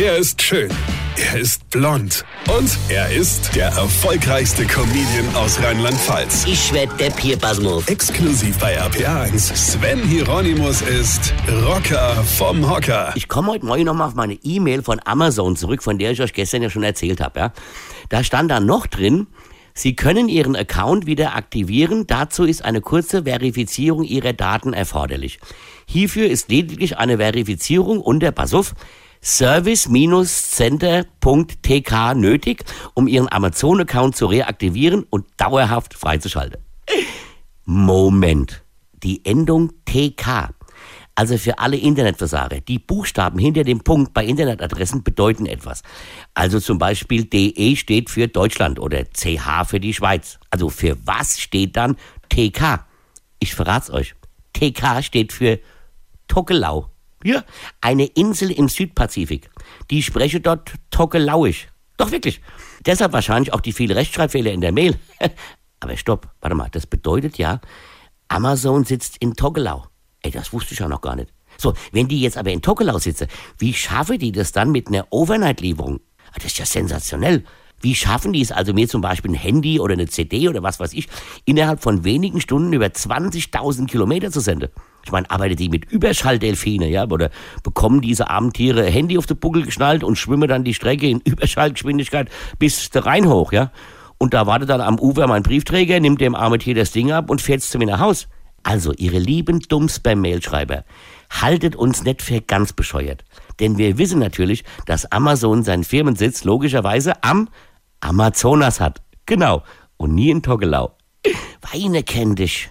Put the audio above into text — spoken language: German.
Er ist schön. Er ist blond. Und er ist der erfolgreichste Comedian aus Rheinland-Pfalz. Ich werd der Pierpasmus. Exklusiv bei RPA1. Sven Hieronymus ist Rocker vom Hocker. Ich komme heute Morgen nochmal auf meine E-Mail von Amazon zurück, von der ich euch gestern ja schon erzählt habe. Ja? Da stand da noch drin, Sie können Ihren Account wieder aktivieren. Dazu ist eine kurze Verifizierung Ihrer Daten erforderlich. Hierfür ist lediglich eine Verifizierung unter, pass auf, service-center.tk nötig, um Ihren Amazon-Account zu reaktivieren und dauerhaft freizuschalten. Moment. Die Endung TK also für alle Internetversager. Die Buchstaben hinter dem Punkt bei Internetadressen bedeuten etwas. Also zum Beispiel DE steht für Deutschland oder CH für die Schweiz. Also für was steht dann TK? Ich verrat's euch. TK steht für Tokelau. Ja, eine Insel im Südpazifik. Die spreche dort Tokelauisch. Doch wirklich. Deshalb wahrscheinlich auch die vielen Rechtschreibfehler in der Mail. Aber stopp, warte mal, das bedeutet ja, Amazon sitzt in Tokelau. Ey, das wusste ich ja noch gar nicht. So, wenn die jetzt aber in Tokelau sitzen, wie schaffen die das dann mit einer Overnight-Lieferung? Ah, das ist ja sensationell. Wie schaffen die es also, mir zum Beispiel ein Handy oder eine CD oder was weiß ich, innerhalb von wenigen Stunden über 20.000 Kilometer zu senden? Ich meine, arbeiten die mit Überschalldelfine, ja, oder bekommen diese armen Tiere Handy auf den Buckel geschnallt und schwimmen dann die Strecke in Überschallgeschwindigkeit bis der Rhein hoch, ja? Und da wartet dann am Ufer mein Briefträger, nimmt dem armen Tier das Ding ab und fährt zu mir nach Haus. Also, ihre lieben dumms beim Mailschreiber, haltet uns nicht für ganz bescheuert. Denn wir wissen natürlich, dass Amazon seinen Firmensitz logischerweise am Amazonas hat. Genau. Und nie in Togelau. Weine kenn dich.